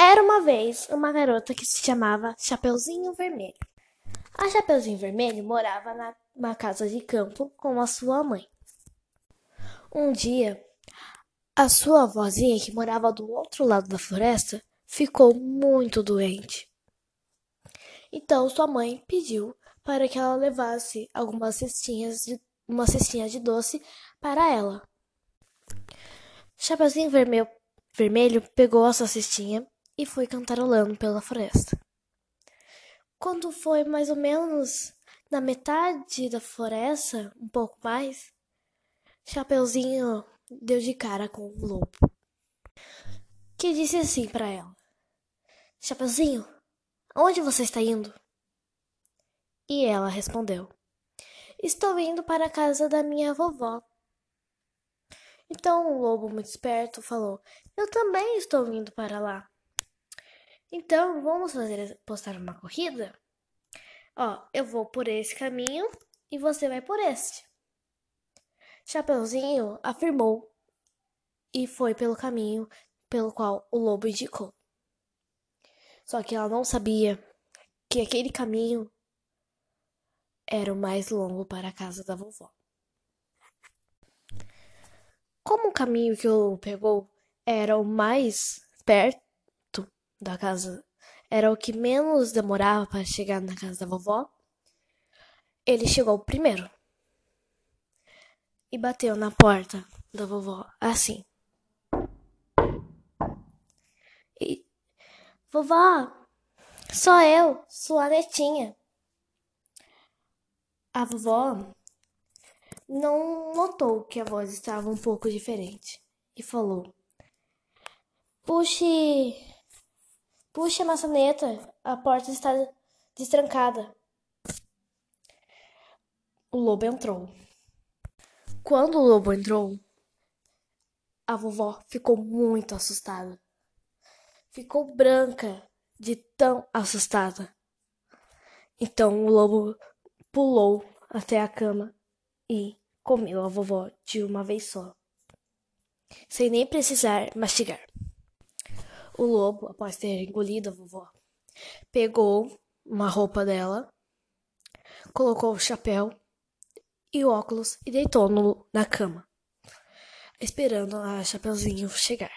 Era uma vez uma garota que se chamava Chapeuzinho Vermelho. A Chapeuzinho Vermelho morava numa casa de campo com a sua mãe. Um dia, a sua avózinha, que morava do outro lado da floresta, ficou muito doente. Então sua mãe pediu para que ela levasse algumas cestinhas de uma cestinha de doce para ela. Chapeuzinho Vermelho, Vermelho pegou a sua cestinha e foi cantarolando pela floresta. Quando foi mais ou menos na metade da floresta, um pouco mais, Chapeuzinho deu de cara com o lobo, que disse assim para ela: Chapeuzinho, aonde você está indo? E ela respondeu: Estou indo para a casa da minha vovó. Então o lobo, muito esperto, falou: Eu também estou indo para lá. Então vamos fazer postar uma corrida? Ó, eu vou por esse caminho e você vai por este. Chapeuzinho afirmou e foi pelo caminho pelo qual o lobo indicou. Só que ela não sabia que aquele caminho era o mais longo para a casa da vovó. Como o caminho que o lobo pegou era o mais perto da casa, era o que menos demorava para chegar na casa da vovó, ele chegou primeiro e bateu na porta da vovó assim. E, vovó, sou eu, sua netinha. A vovó não notou que a voz estava um pouco diferente e falou: Puxe, puxe a maçaneta, a porta está destrancada. O lobo entrou. Quando o lobo entrou, a vovó ficou muito assustada. Ficou branca de tão assustada. Então o lobo pulou até a cama e comeu a vovó de uma vez só, sem nem precisar mastigar. O lobo, após ter engolido a vovó, pegou uma roupa dela, colocou o chapéu e o óculos e deitou no, na cama, esperando a Chapeuzinho chegar.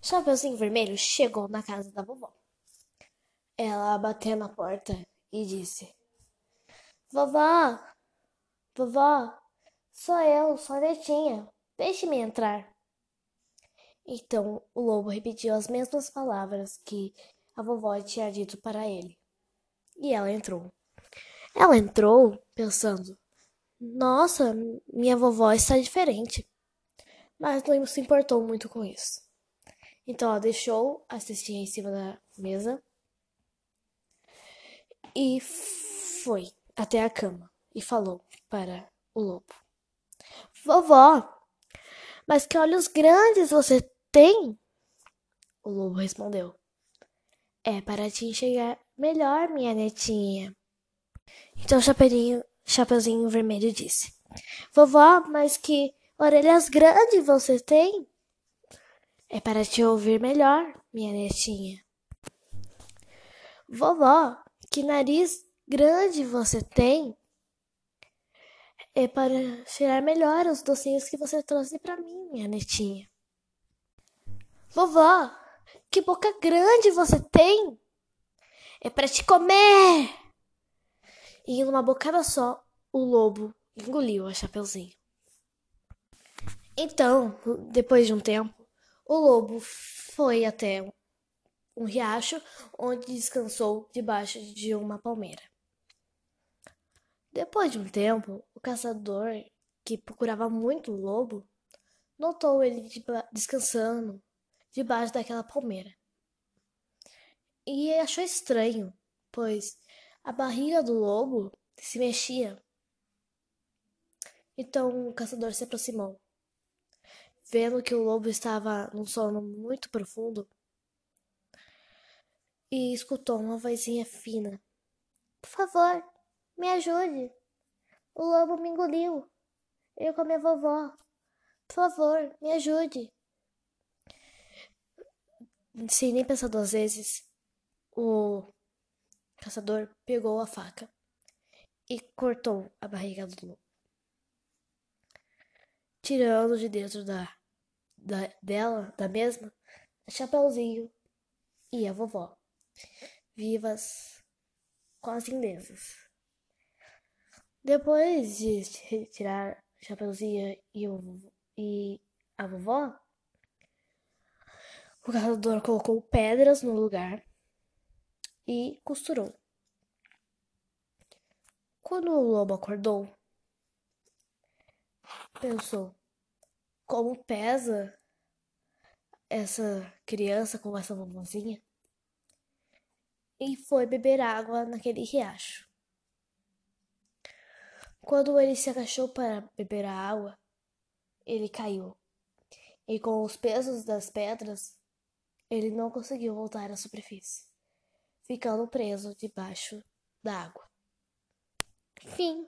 Chapeuzinho Vermelho chegou na casa da vovó. Ela bateu na porta e disse: Vovó, vovó, sou eu, sua netinha. Deixe-me entrar. Então o lobo repetiu as mesmas palavras que a vovó tinha dito para ele. E ela entrou. Ela entrou pensando: Nossa, minha vovó está diferente. Mas não se importou muito com isso. Então ela deixou a cestinha em cima da mesa e foi até a cama e falou para o lobo: Vovó, mas que olhos grandes você tem? O lobo respondeu: É para te enxergar melhor, minha netinha. Então o Chapeuzinho, Vermelho disse: Vovó, mas que orelhas grandes você tem? É para te ouvir melhor, minha netinha. Vovó, que nariz grande você tem? É para cheirar melhor os docinhos que você trouxe para mim, minha netinha. Vovó, que boca grande você tem? É para te comer! E em uma bocada só, o lobo engoliu a Chapeuzinho. Então, depois de um tempo, o lobo foi até um riacho onde descansou debaixo de uma palmeira. Depois de um tempo, o caçador, que procurava muito o lobo, notou ele descansando debaixo daquela palmeira. E achou estranho, pois a barriga do lobo se mexia. Então o caçador se aproximou. Vendo que o lobo estava num sono muito profundo, e escutou uma vozinha fina: Por favor, me ajude. O lobo me engoliu. Eu com a minha vovó. Por favor, me ajude. Sem nem pensar duas vezes, o caçador pegou a faca e cortou a barriga do lobo, tirando de dentro da, da dela, da mesma, Chapeuzinho e a vovó, vivas, quase indesas. Depois de retirar Chapeuzinho e, o, e a vovó, o caçador colocou pedras no lugar e costurou. Quando o lobo acordou, pensou: como pesa essa criança com essa vovozinha? E foi beber água naquele riacho. Quando ele se agachou para beber a água, ele caiu. E com os pesos das pedras, ele não conseguiu voltar à superfície, ficando preso debaixo da água. Fim.